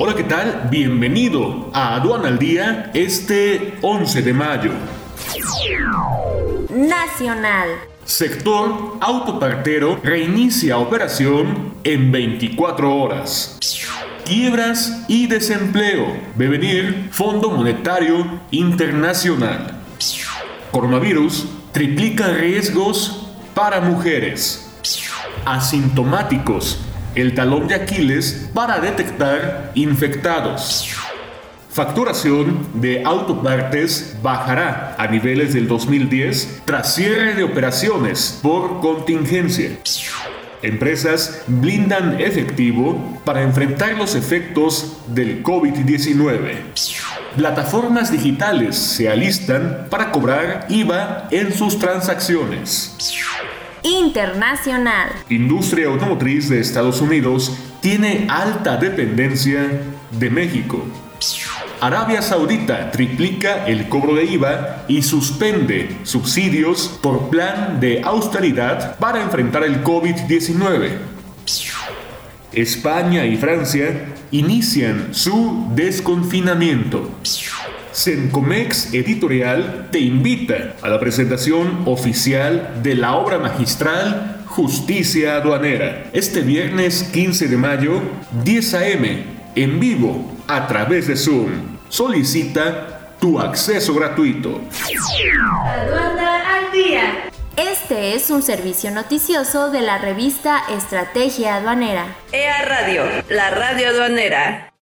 Hola, ¿qué tal? Bienvenido a Aduana al Día este 11 de mayo. Nacional. Sector autopartero reinicia operación en 24 horas. Quiebras y desempleo. Devenir Fondo Monetario Internacional. Coronavirus triplica riesgos para mujeres. Asintomáticos. El talón de Aquiles para detectar infectados. Facturación de autopartes bajará a niveles del 2010 tras cierre de operaciones por contingencia. Empresas blindan efectivo para enfrentar los efectos del COVID-19. Plataformas digitales se alistan para cobrar IVA en sus transacciones. Internacional. Industria automotriz de Estados Unidos tiene alta dependencia de México. Arabia Saudita triplica el cobro de IVA y suspende subsidios por plan de austeridad para enfrentar el COVID-19. España y Francia inician su desconfinamiento. Sencomex Editorial te invita a la presentación oficial de la obra magistral Justicia Aduanera, este viernes 15 de mayo, 10 a.m., en vivo a través de Zoom. Solicita tu acceso gratuito. Aduana al día. Este es un servicio noticioso de la revista Estrategia Aduanera. EA Radio, la radio aduanera.